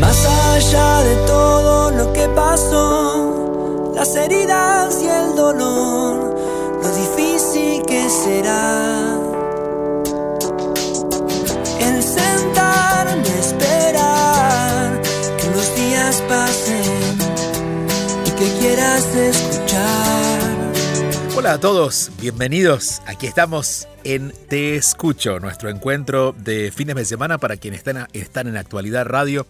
Más allá de todo lo que pasó, las heridas y el dolor, lo difícil que será. El sentarme a esperar que los días pasen y que quieras escuchar. Hola a todos, bienvenidos. Aquí estamos en Te Escucho, nuestro encuentro de fines de semana para quienes están, están en Actualidad Radio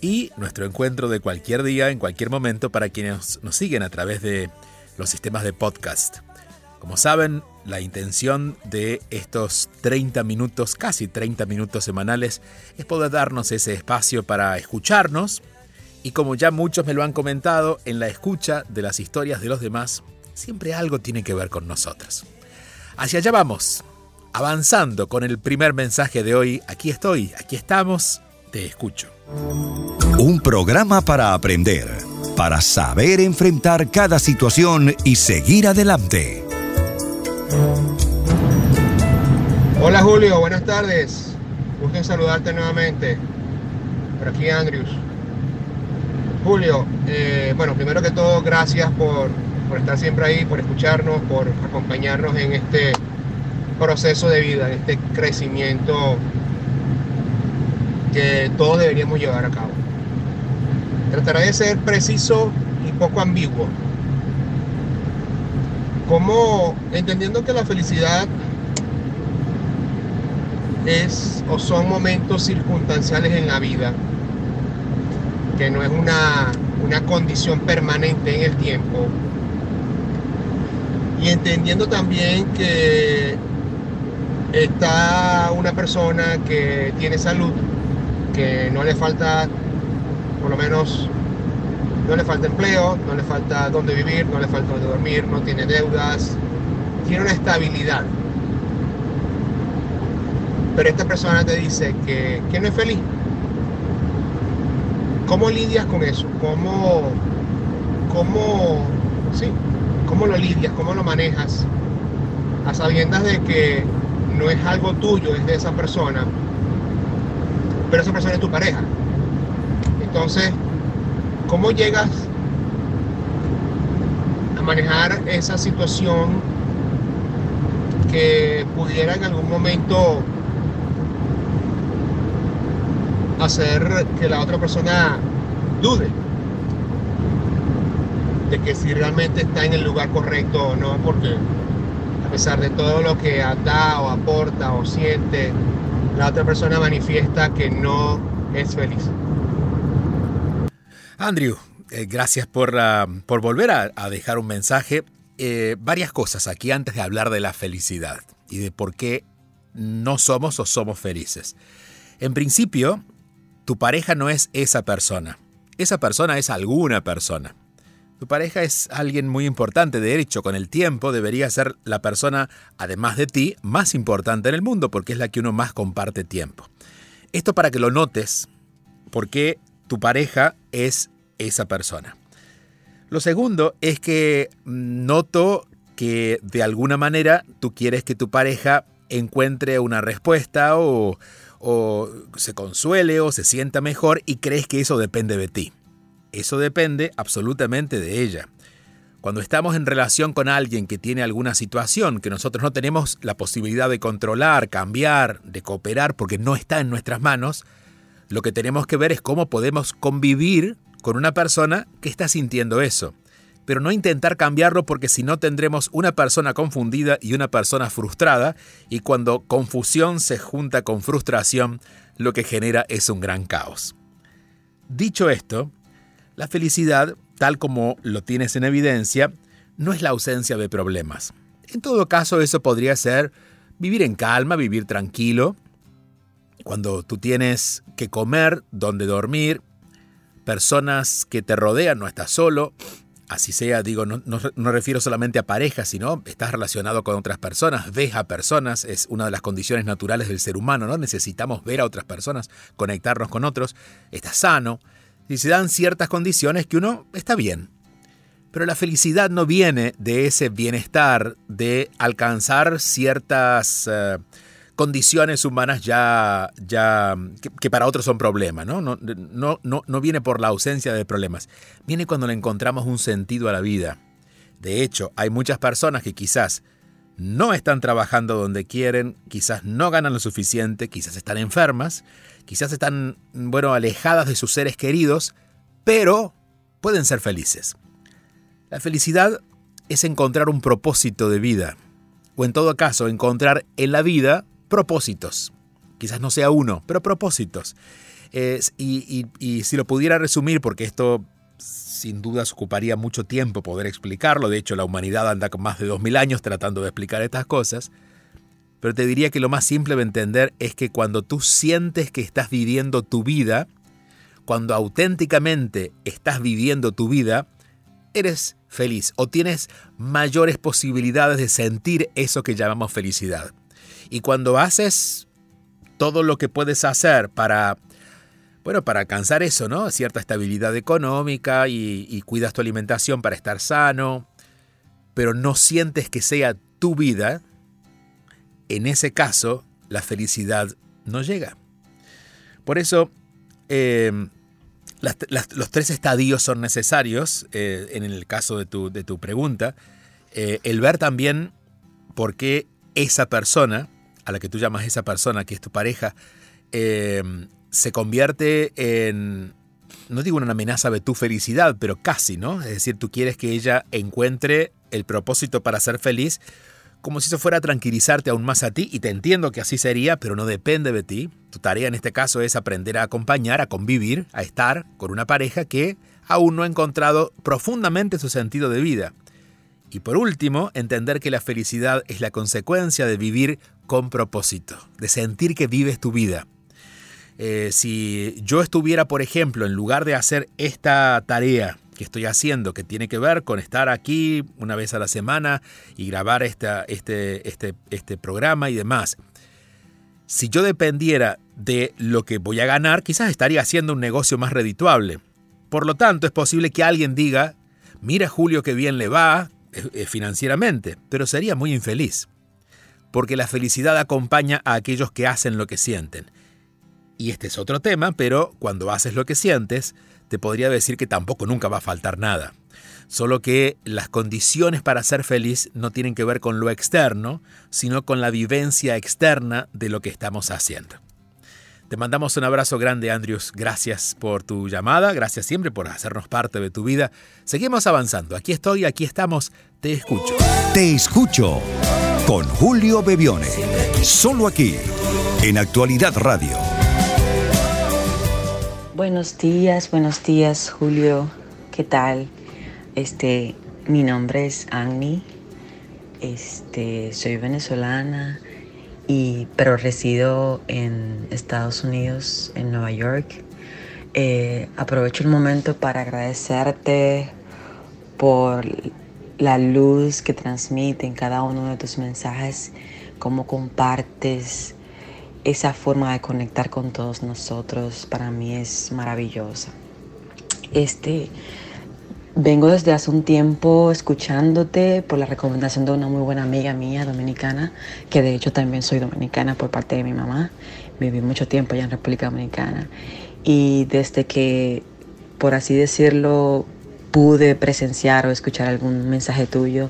y nuestro encuentro de cualquier día, en cualquier momento, para quienes nos siguen a través de los sistemas de podcast. Como saben, la intención de estos 30 minutos, casi 30 minutos semanales, es poder darnos ese espacio para escucharnos y como ya muchos me lo han comentado, en la escucha de las historias de los demás, siempre algo tiene que ver con nosotros. Hacia allá vamos, avanzando con el primer mensaje de hoy. Aquí estoy, aquí estamos, te escucho. Un programa para aprender, para saber enfrentar cada situación y seguir adelante. Hola Julio, buenas tardes. Gusto en saludarte nuevamente. Por aquí Andrews. Julio, eh, bueno, primero que todo, gracias por, por estar siempre ahí, por escucharnos, por acompañarnos en este proceso de vida, en este crecimiento que todos deberíamos llevar a cabo. Trataré de ser preciso y poco ambiguo. Como entendiendo que la felicidad es o son momentos circunstanciales en la vida, que no es una, una condición permanente en el tiempo. Y entendiendo también que está una persona que tiene salud, que no le falta, por lo menos, no le falta empleo, no le falta dónde vivir, no le falta dónde dormir, no tiene deudas, tiene una estabilidad. Pero esta persona te dice que, no es feliz. ¿Cómo lidias con eso? ¿Cómo, cómo, sí, cómo lo lidias? ¿Cómo lo manejas? A sabiendas de que no es algo tuyo, es de esa persona, pero esa persona es tu pareja. Entonces, ¿cómo llegas a manejar esa situación que pudiera en algún momento hacer que la otra persona dude de que si realmente está en el lugar correcto o no, porque a pesar de todo lo que da o aporta o siente, la otra persona manifiesta que no es feliz. Andrew, eh, gracias por, uh, por volver a, a, dejar un mensaje. Eh, varias cosas aquí antes de hablar de la felicidad y de por qué no somos o somos felices. En principio, tu pareja no es esa persona. Esa persona es alguna persona. Tu pareja es alguien muy importante, de hecho, con el tiempo debería ser la persona, además de ti, más importante en el mundo, porque es la que uno más comparte tiempo. Esto para que lo notes, porque tu pareja es esa persona. Lo segundo es que noto que de alguna manera tú quieres que tu pareja encuentre una respuesta o, o se consuele o se sienta mejor y crees que eso depende de ti. Eso depende absolutamente de ella. Cuando estamos en relación con alguien que tiene alguna situación que nosotros no tenemos la posibilidad de controlar, cambiar, de cooperar porque no está en nuestras manos, lo que tenemos que ver es cómo podemos convivir con una persona que está sintiendo eso. Pero no intentar cambiarlo porque si no tendremos una persona confundida y una persona frustrada y cuando confusión se junta con frustración, lo que genera es un gran caos. Dicho esto, la felicidad, tal como lo tienes en evidencia, no es la ausencia de problemas. En todo caso, eso podría ser vivir en calma, vivir tranquilo, cuando tú tienes que comer, donde dormir, personas que te rodean, no estás solo, así sea, digo, no, no, refiero solamente a parejas, sino estás relacionado con otras personas, ves a personas, es una de las condiciones naturales del ser humano, ¿no? Necesitamos ver a otras personas, conectarnos con otros, estás sano, y se dan ciertas condiciones que uno está bien. Pero la felicidad no viene de ese bienestar, de alcanzar ciertas... Eh, condiciones humanas ya, ya que, para otros son problemas, ¿no? No, no, no, no viene por la ausencia de problemas, viene cuando le encontramos un sentido a la vida. De hecho, hay muchas personas que quizás no están trabajando donde quieren, quizás no ganan lo suficiente, quizás están enfermas, quizás están, bueno, alejadas de sus seres queridos, pero pueden ser felices. La felicidad es encontrar un propósito de vida, o en todo caso, encontrar en la vida propósitos. Quizás no sea uno, pero propósitos. y, si lo pudiera resumir, porque esto sin dudas ocuparía mucho tiempo poder explicarlo, de hecho la humanidad anda con más de 2000 años tratando de explicar estas cosas, pero te diría que lo más simple de entender es que cuando tú sientes que estás viviendo tu vida, cuando auténticamente estás viviendo tu vida, eres feliz o tienes mayores posibilidades de sentir eso que llamamos felicidad. Y cuando haces todo lo que puedes hacer para, bueno, para alcanzar eso, ¿no? Cierta estabilidad económica y, y cuidas tu alimentación para estar sano, pero no sientes que sea tu vida, en ese caso la felicidad no llega. Por eso, eh, los tres estadios son necesarios eh, en el caso de tu, de tu pregunta. Eh, el ver también por qué esa persona a la que tú llamas esa persona, que es tu pareja, se convierte en, no digo una amenaza de tu felicidad, pero casi, ¿no? Es decir, tú quieres que ella encuentre el propósito para ser feliz, como si eso fuera a tranquilizarte aún más a ti, y te entiendo que así sería, pero no depende de ti. Tu tarea en este caso es aprender a acompañar, a convivir, a estar con una pareja que aún no ha encontrado profundamente su sentido de vida. Y por último, entender que la felicidad es la consecuencia de vivir con propósito, de sentir que vives tu vida. Eh, si yo estuviera, por ejemplo, en lugar de hacer esta tarea que estoy haciendo, que tiene que ver con estar aquí una vez a la semana y grabar este, este, este programa y demás, si yo dependiera de lo que voy a ganar, quizás estaría haciendo un negocio más redituable. Por lo tanto, es posible que alguien diga, mira Julio qué bien le va eh, eh, financieramente, pero sería muy infeliz porque la felicidad acompaña a aquellos que hacen lo que sienten. Y este es otro tema, pero cuando haces lo que sientes, te podría decir que tampoco nunca va a faltar nada. Solo que las condiciones para ser feliz no tienen que ver con lo externo, sino con la vivencia externa de lo que estamos haciendo. Te mandamos un abrazo grande, Andrews. Gracias por tu llamada, gracias siempre por hacernos parte de tu vida. Seguimos avanzando. Aquí estoy, aquí estamos. Te escucho. Te escucho con Julio Bebione. Solo aquí, en Actualidad Radio. Buenos días, buenos días, Julio. ¿Qué tal? Este, mi nombre es Annie. Este, soy venezolana y pero resido en Estados Unidos, en Nueva York. Eh, aprovecho el momento para agradecerte por la luz que transmite en cada uno de tus mensajes, cómo compartes esa forma de conectar con todos nosotros, para mí es maravillosa. Este, vengo desde hace un tiempo escuchándote por la recomendación de una muy buena amiga mía dominicana, que de hecho también soy dominicana por parte de mi mamá. Viví mucho tiempo allá en República Dominicana. Y desde que, por así decirlo, pude presenciar o escuchar algún mensaje tuyo,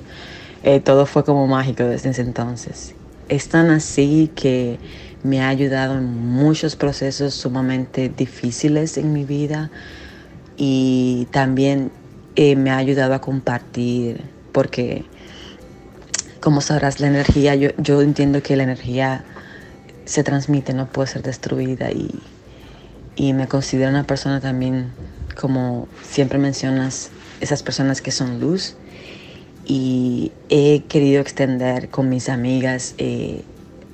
eh, todo fue como mágico desde ese entonces. Es tan así que me ha ayudado en muchos procesos sumamente difíciles en mi vida, y también eh, me ha ayudado a compartir porque como sabrás la energía, yo, yo entiendo que la energía se transmite, no puede ser destruida y, y me considero una persona también, como siempre mencionas, esas personas que son luz. Y he querido extender con mis amigas eh,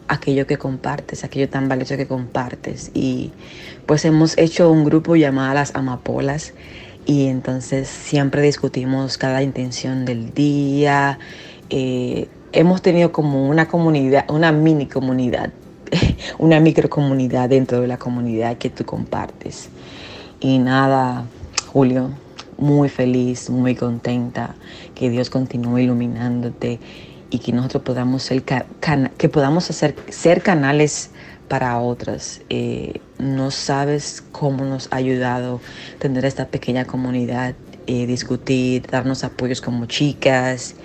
aquello que compartes, aquello tan valioso que compartes y pues hemos hecho un grupo llamado las amapolas y entonces siempre discutimos cada intención del día. Eh, hemos tenido como una comunidad, una mini comunidad, una micro comunidad dentro de la comunidad que tú compartes. Y nada, Julio, muy feliz, muy contenta, que Dios continúe iluminándote y que nosotros podamos ser, que podamos hacer, ser canales para otras. Eh, no sabes cómo nos ha ayudado tener esta pequeña comunidad, eh, discutir, darnos apoyos como chicas.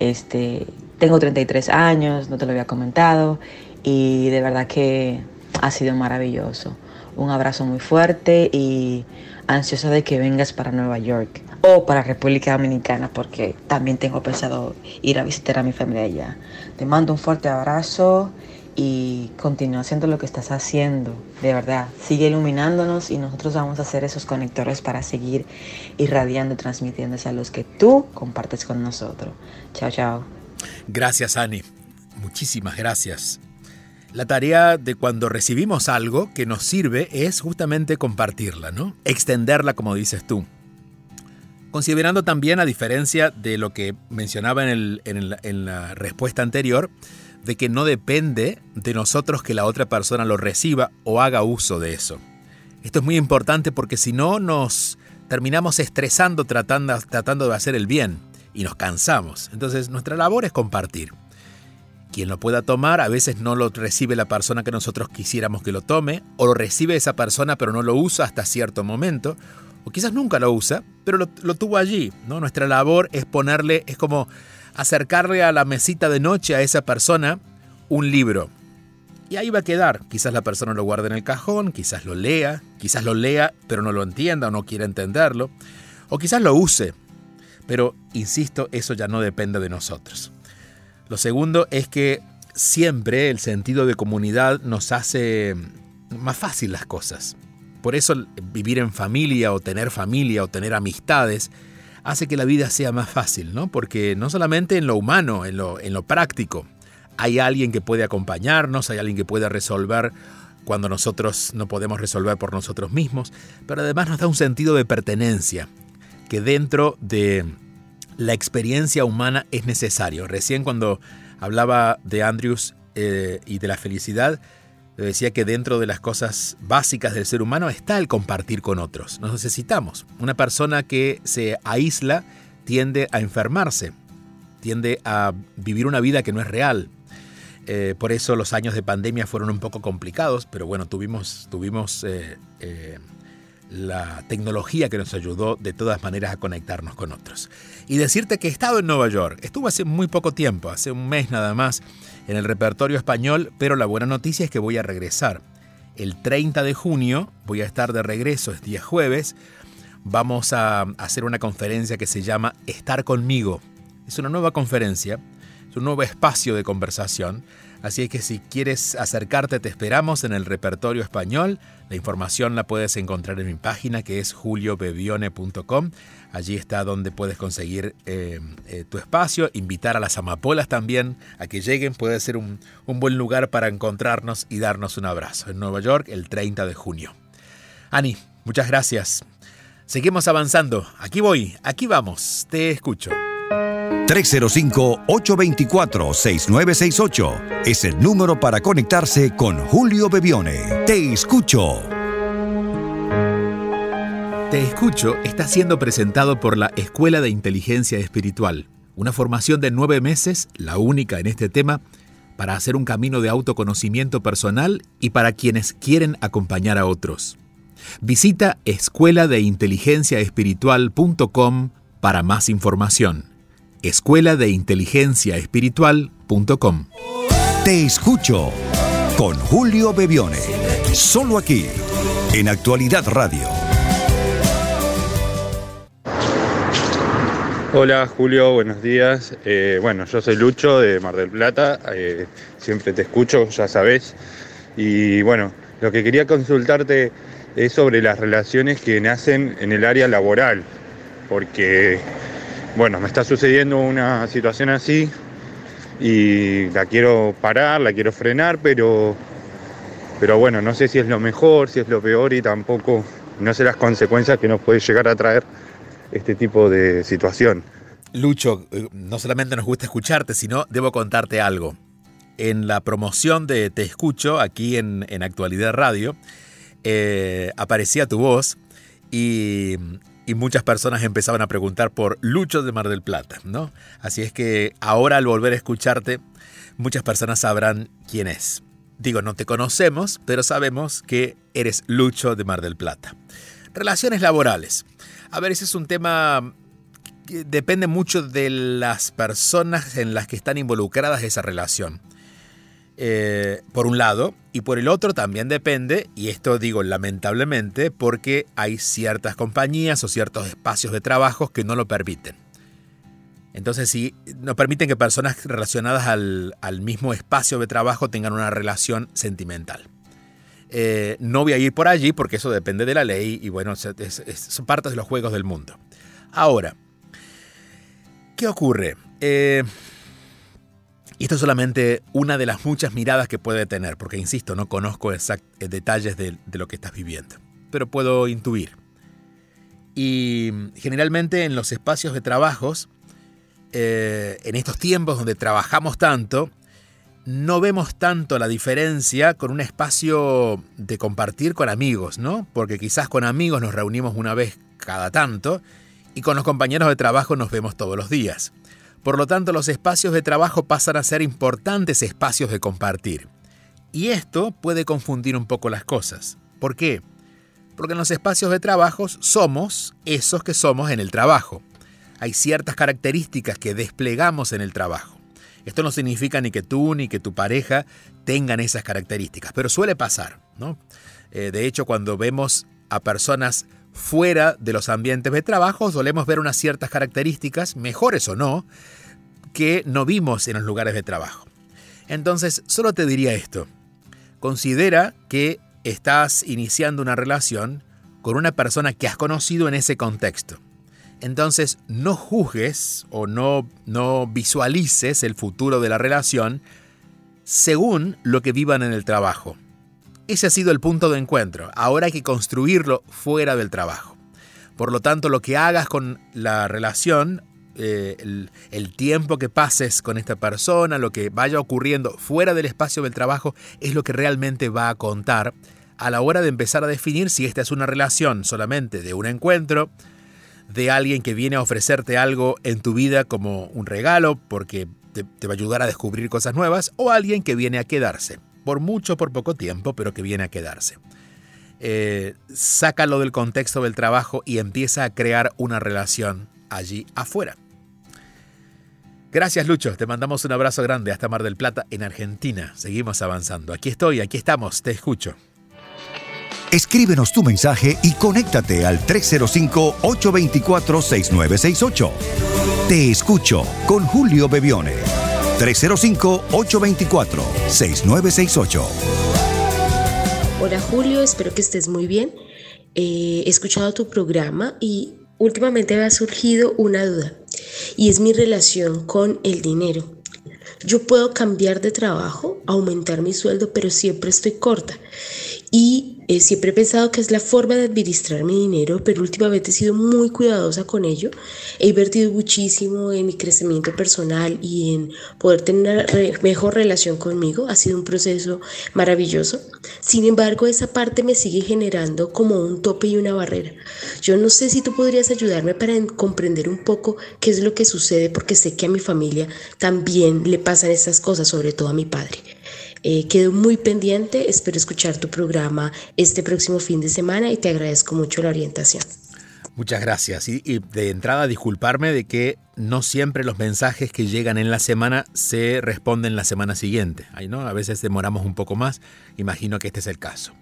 Este, tengo 33 años, no te lo había comentado, y de verdad que ha sido maravilloso. Un abrazo muy fuerte y ansiosa de que vengas para Nueva York o para República Dominicana porque también tengo pensado ir a visitar a mi familia allá. Te mando un fuerte abrazo y continúa haciendo lo que estás haciendo. De verdad, sigue iluminándonos y nosotros vamos a hacer esos conectores para seguir irradiando y transmitiéndose a los que tú compartes con nosotros. Chao, chao. Gracias, Ani. Muchísimas gracias. La tarea de cuando recibimos algo que nos sirve es justamente compartirla, ¿no? Extenderla, como dices tú. Considerando también, a diferencia de lo que mencionaba en, la respuesta anterior, de que no depende de nosotros que la otra persona lo reciba o haga uso de eso. Esto es muy importante porque si no nos terminamos estresando tratando de hacer el bien y nos cansamos. Entonces nuestra labor es compartir. Quien lo pueda tomar a veces no lo recibe la persona que nosotros quisiéramos que lo tome, o lo recibe esa persona pero no lo usa hasta cierto momento, o quizás nunca lo usa, pero lo, tuvo allí. ¿no? Nuestra labor es ponerle, es como acercarle a la mesita de noche a esa persona un libro. Y ahí va a quedar. Quizás la persona lo guarde en el cajón, quizás lo lea, quizás lo lea pero no lo entienda o no quiera entenderlo, o quizás lo use. Pero, insisto, eso ya no depende de nosotros. Lo segundo es que siempre el sentido de comunidad nos hace más fácil las cosas. Por eso vivir en familia o tener familia o tener amistades hace que la vida sea más fácil, ¿no? Porque no solamente en lo humano, en lo, en lo práctico, hay alguien que puede acompañarnos, hay alguien que puede resolver cuando nosotros no podemos resolver por nosotros mismos, pero además nos da un sentido de pertenencia, que dentro de la experiencia humana es necesario. Recién cuando hablaba de Andrews eh, y de la felicidad, decía que dentro de las cosas básicas del ser humano está el compartir con otros. Nos necesitamos. Una persona que se aísla tiende a enfermarse, tiende a vivir una vida que no es real. Eh, por eso los años de pandemia fueron un poco complicados, pero bueno, tuvimos, tuvimos eh, eh, la tecnología que nos ayudó de todas maneras a conectarnos con otros. Y decirte que he estado en Nueva York, estuve hace muy poco tiempo, hace un mes nada más, en el repertorio español, pero la buena noticia es que voy a regresar. El 30 de junio voy a estar de regreso, es día jueves. Vamos a hacer una conferencia que se llama Estar conmigo. Es una nueva conferencia, es nuevo espacio de conversación. Así que si quieres acercarte, te esperamos en el repertorio español. La información la puedes encontrar en mi página que es juliobebione.com. Allí está donde puedes conseguir eh, eh, tu espacio, invitar a las amapolas también a que lleguen. Puede ser un, un buen lugar para encontrarnos y darnos un abrazo en Nueva York el 30 de junio. Ani, muchas gracias. Seguimos avanzando. Aquí voy, aquí vamos. Te escucho. 305-824-6968 es el número para conectarse con Julio Bebione. Te escucho. Te escucho está siendo presentado por la Escuela de Inteligencia Espiritual, una formación de nueve meses, la única en este tema, para hacer un camino de autoconocimiento personal y para quienes quieren acompañar a otros. Visita escuela de inteligencia espiritual.com para más información. Escuela de inteligencia espiritual.com. Te escucho con Julio Bebione, solo aquí, en Actualidad Radio Hola Julio, buenos días. Eh, bueno, yo soy Lucho de Mar del Plata, eh, siempre te escucho, ya sabes. Y bueno, lo que quería consultarte es sobre las relaciones que nacen en el área laboral, porque bueno, me está sucediendo una situación así y la quiero parar, la quiero frenar, pero, pero bueno, no sé si es lo mejor, si es lo peor y tampoco no sé las consecuencias que nos puede llegar a traer este tipo de situación. Lucho, eh, no solamente nos gusta escucharte, sino debo contarte algo. En la promoción de Te Escucho, aquí en, Actualidad Radio, eh, aparecía tu voz y, y, muchas personas empezaban a preguntar por Lucho de Mar del Plata, ¿no? Así es que ahora al volver a escucharte, muchas personas sabrán quién es. Digo, no te conocemos, pero sabemos que eres Lucho de Mar del Plata. Relaciones laborales. A ver, ese es un tema que depende mucho de las personas en las que están involucradas esa relación. Eh, por un lado, y por el otro también depende, y esto digo lamentablemente, porque hay ciertas compañías o ciertos espacios de trabajo que no lo permiten. Entonces, si no permiten que personas relacionadas al, mismo espacio de trabajo tengan una relación sentimental. Eh, no voy a ir por allí porque eso depende de la ley y bueno, son partes de los juegos del mundo. Ahora, ¿qué ocurre? Eh, y esto es solamente una de las muchas miradas que puede tener, porque insisto, no conozco exact eh, detalles de, lo que estás viviendo, pero puedo intuir. Y generalmente en los espacios de trabajos, en estos tiempos donde trabajamos tanto, no vemos tanto la diferencia con un espacio de compartir con amigos, ¿no? Porque quizás con amigos nos reunimos una vez cada tanto y con los compañeros de trabajo nos vemos todos los días. Por lo tanto, los espacios de trabajo pasan a ser importantes espacios de compartir. Y esto puede confundir un poco las cosas. ¿Por qué? Porque en los espacios de trabajo somos esos que somos en el trabajo. Hay ciertas características que desplegamos en el trabajo. Esto no significa ni que tú ni que tu pareja tengan esas características, pero suele pasar. ¿no? Eh, de hecho, cuando vemos a personas fuera de los ambientes de trabajo, solemos ver unas ciertas características, mejores o no, que no vimos en los lugares de trabajo. Entonces, solo te diría esto. Considera que estás iniciando una relación con una persona que has conocido en ese contexto. Entonces no juzgues o no, no visualices el futuro de la relación según lo que vivan en el trabajo. Ese ha sido el punto de encuentro. Ahora hay que construirlo fuera del trabajo. Por lo tanto, lo que hagas con la relación, eh, el, el, tiempo que pases con esta persona, lo que vaya ocurriendo fuera del espacio del trabajo, es lo que realmente va a contar a la hora de empezar a definir si esta es una relación solamente de un encuentro, de alguien que viene a ofrecerte algo en tu vida como un regalo porque te, va a ayudar a descubrir cosas nuevas, o alguien que viene a quedarse, por mucho, por poco tiempo, pero que viene a quedarse. Eh, sácalo del contexto del trabajo y empieza a crear una relación allí afuera. Gracias Lucho, te mandamos un abrazo grande hasta Mar del Plata en Argentina. Seguimos avanzando. Aquí estoy, aquí estamos, te escucho. Escríbenos tu mensaje y conéctate al 305-824-6968. Te escucho con Julio Bebione. 305-824-6968. Hola Julio, espero que estés muy bien. Eh, he escuchado tu programa y últimamente me ha surgido una duda y es mi relación con el dinero. Yo puedo cambiar de trabajo, aumentar mi sueldo, pero siempre estoy corta. Y eh, siempre he pensado que es la forma de administrar mi dinero, pero últimamente he sido muy cuidadosa con ello. He invertido muchísimo en mi crecimiento personal y en poder tener una mejor relación conmigo. Ha sido un proceso maravilloso. Sin embargo, esa parte me sigue generando como un tope y una barrera. Yo no sé si tú podrías ayudarme para comprender un poco qué es lo que sucede, porque sé que a mi familia también le pasan estas cosas, sobre todo a mi padre. Eh, quedo muy pendiente, espero escuchar tu programa este próximo fin de semana y te agradezco mucho la orientación. Muchas gracias. Y, de entrada disculparme de que no siempre los mensajes que llegan en la semana se responden la semana siguiente. Ay, ¿no? A veces demoramos un poco más. Imagino que este es el caso.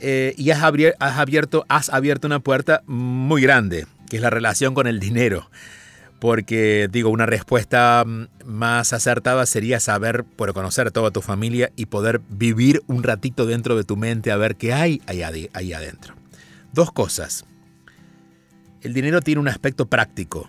Eh, y has, abierto, has abierto una puerta muy grande, que es la relación con el dinero. Porque digo, una respuesta mm, más acertada sería saber, por conocer a toda tu familia y poder vivir un ratito dentro de tu mente a ver qué hay ahí, adentro. Dos cosas. El dinero tiene un aspecto práctico.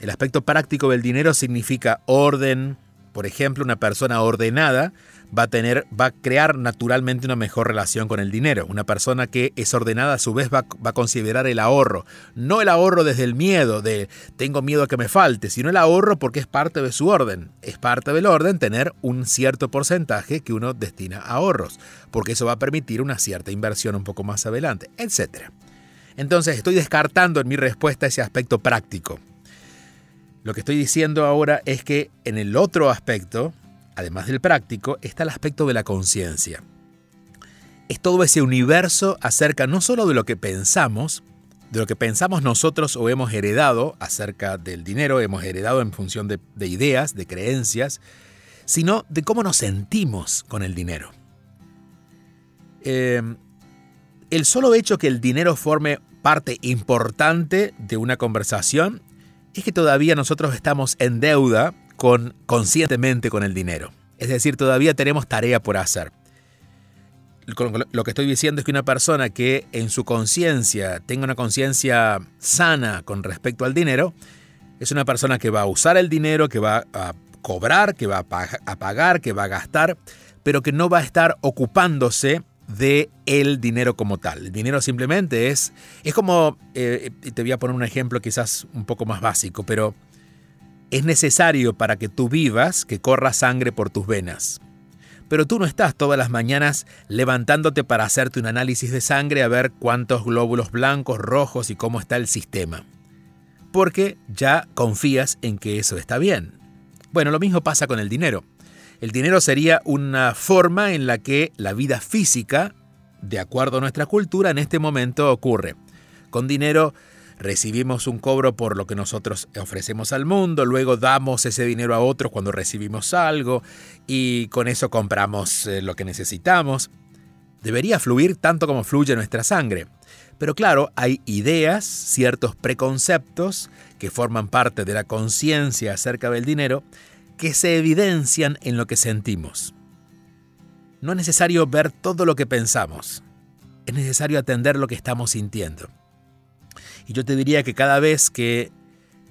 El aspecto práctico del dinero significa orden. Por ejemplo, una persona ordenada va a tener, va a crear naturalmente una mejor relación con el dinero. Una persona que es ordenada a su vez va, a considerar el ahorro. No el ahorro desde el miedo de tengo miedo a que me falte, sino el ahorro porque es parte de su orden. Es parte del orden tener un cierto porcentaje que uno destina a ahorros, porque eso va a permitir una cierta inversión un poco más adelante, etc. Entonces estoy descartando en mi respuesta ese aspecto práctico. Lo que estoy diciendo ahora es que en el otro aspecto, además del práctico, está el aspecto de la conciencia. Es todo ese universo acerca no solo de lo que pensamos, de lo que pensamos nosotros o hemos heredado acerca del dinero, hemos heredado en función de, ideas, de creencias, sino de cómo nos sentimos con el dinero. Em, el solo hecho que el dinero forme parte importante de una conversación es que todavía nosotros estamos en deuda con, conscientemente con el dinero. Es decir, todavía tenemos tarea por hacer. Lo que estoy diciendo es que una persona que en su conciencia tenga una conciencia sana con respecto al dinero, es una persona que va a usar el dinero, que va a cobrar, que va a pagar, que va a gastar, pero que no va a estar ocupándose de el dinero como tal. El dinero simplemente es, es como, eh, te voy a poner un ejemplo quizás un poco más básico, pero es necesario para que tú vivas que corra sangre por tus venas. Pero tú no estás todas las mañanas levantándote para hacerte un análisis de sangre a ver cuántos glóbulos blancos, rojos y cómo está el sistema. Porque ya confías en que eso está bien. Bueno, lo mismo pasa con el dinero. El dinero sería una forma en la que la vida física, de acuerdo a nuestra cultura, en este momento ocurre. Con dinero recibimos un cobro por lo que nosotros ofrecemos al mundo, luego damos ese dinero a otros cuando recibimos algo y con eso compramos eh, lo que necesitamos. Debería fluir tanto como fluye nuestra sangre. Pero claro, hay ideas, ciertos preconceptos que forman parte de la conciencia acerca del dinero que se evidencian en lo que sentimos. No es necesario ver todo lo que pensamos, es necesario atender lo que estamos sintiendo. Y yo te diría que cada vez que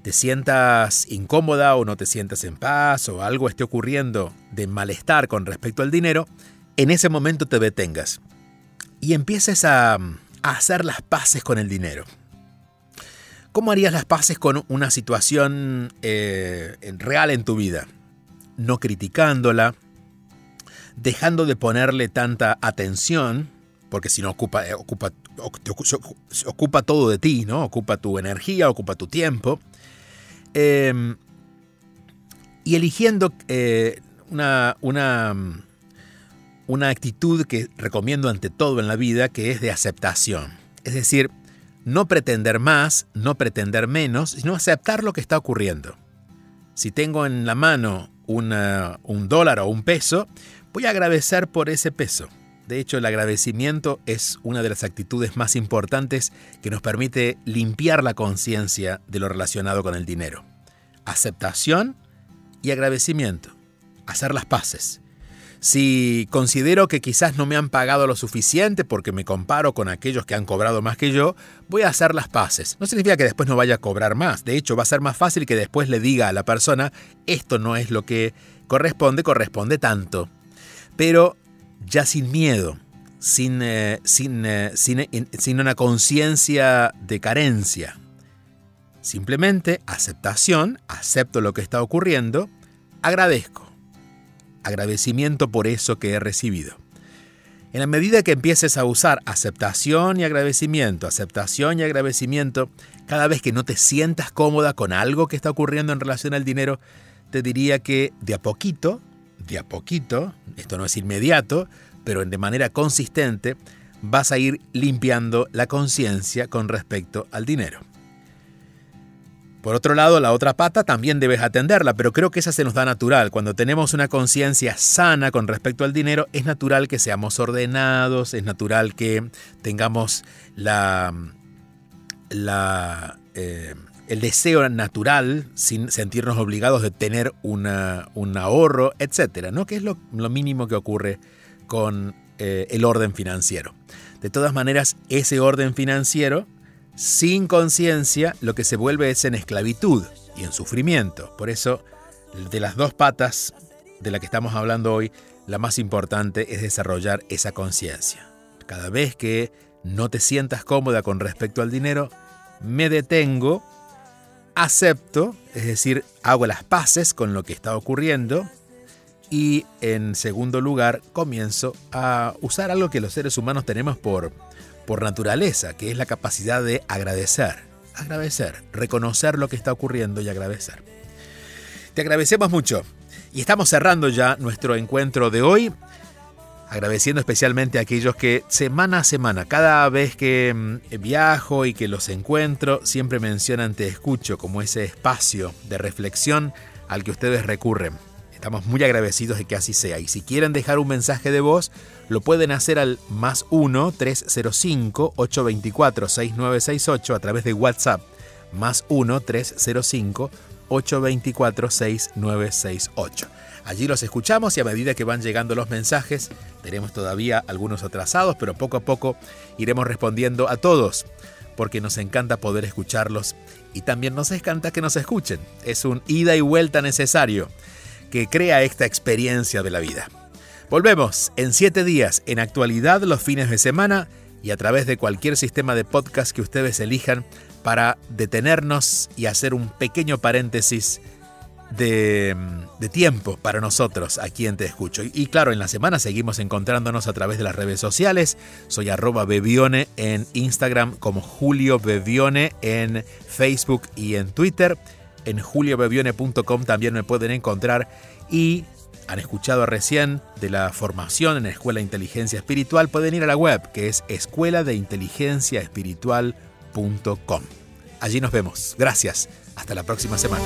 te sientas incómoda o no te sientas en paz o algo esté ocurriendo de malestar con respecto al dinero, en ese momento te detengas y empieces a, hacer las paces con el dinero. ¿Cómo harías las paces con una situación eh, real en tu vida? No criticándola, dejando de ponerle tanta atención, porque si no ocupa, eh, ocupa ocupa todo de ti, ¿no? Ocupa tu energía, ocupa tu tiempo. Em, y eligiendo eh, una, una, una actitud que recomiendo ante todo en la vida, que es de aceptación. Es decir, no pretender más, no pretender menos, sino aceptar lo que está ocurriendo. Si tengo en la mano un dólar o un peso, voy a agradecer por ese peso. De hecho, el agradecimiento es una de las actitudes más importantes que nos permite limpiar la conciencia de lo relacionado con el dinero. Aceptación y agradecimiento. Hacer las paces. Si considero que quizás no me han pagado lo suficiente porque me comparo con aquellos que han cobrado más que yo, voy a hacer las paces. No significa que después no vaya a cobrar más. De hecho, va a ser más fácil que después le diga a la persona, esto no es lo que corresponde, corresponde tanto. Pero ya sin miedo, sin, eh, sin, eh, sin una conciencia de carencia. Simplemente aceptación, acepto lo que está ocurriendo, agradezco. Agradecimiento por eso que he recibido. En la medida que empieces a usar aceptación y agradecimiento, aceptación y agradecimiento, cada vez que no te sientas cómoda con algo que está ocurriendo en relación al dinero, te diría que de a poquito de a poquito, esto no es inmediato, pero de manera consistente, vas a ir limpiando la conciencia con respecto al dinero. Por otro lado, la otra pata también debes atenderla, pero creo que esa se nos da natural. Cuando tenemos una conciencia sana con respecto al dinero, es natural que seamos ordenados, es natural que tengamos la, la eh, el deseo natural, sin sentirnos obligados de tener una, un ahorro, etcétera, ¿no? Que es lo, mínimo que ocurre con eh, el orden financiero. De todas maneras, ese orden financiero, sin conciencia, lo que se vuelve es en esclavitud y en sufrimiento. Por eso, de las dos patas de la que estamos hablando hoy, la más importante es desarrollar esa conciencia. Cada vez que no te sientas cómoda con respecto al dinero, me detengo, acepto, es decir, hago las paces con lo que está ocurriendo y en segundo lugar comienzo a usar algo que los seres humanos tenemos por, por naturaleza, que es la capacidad de agradecer, agradecer, reconocer lo que está ocurriendo y agradecer. Te agradecemos mucho y estamos cerrando ya nuestro encuentro de hoy agradeciendo especialmente a aquellos que semana a semana, cada vez que mm, viajo y que los encuentro, siempre mencionan Te Escucho como ese espacio de reflexión al que ustedes recurren. Estamos muy agradecidos de que así sea. Y si quieren dejar un mensaje de voz, lo pueden hacer al más 1-305-824-6968 a través de WhatsApp. Más 1-305-824-6968. Allí los escuchamos y a medida que van llegando los mensajes, tenemos todavía algunos atrasados, pero poco a poco iremos respondiendo a todos, porque nos encanta poder escucharlos y también nos encanta que nos escuchen. Es un ida y vuelta necesario que crea esta experiencia de la vida. Volvemos en siete días, en actualidad los fines de semana y a través de cualquier sistema de podcast que ustedes elijan para detenernos y hacer un pequeño paréntesis de, tiempo para nosotros aquí en Te Escucho. Y, claro, en la semana seguimos encontrándonos a través de las redes sociales. Soy arroba Bebione en Instagram, como Julio Bebione en Facebook y en Twitter. En juliobebione.com también me pueden encontrar y han escuchado recién de la formación en Escuela de Inteligencia Espiritual, pueden ir a la web que es escuela de inteligencia espiritual.com. Allí nos vemos. Gracias. Hasta la próxima semana.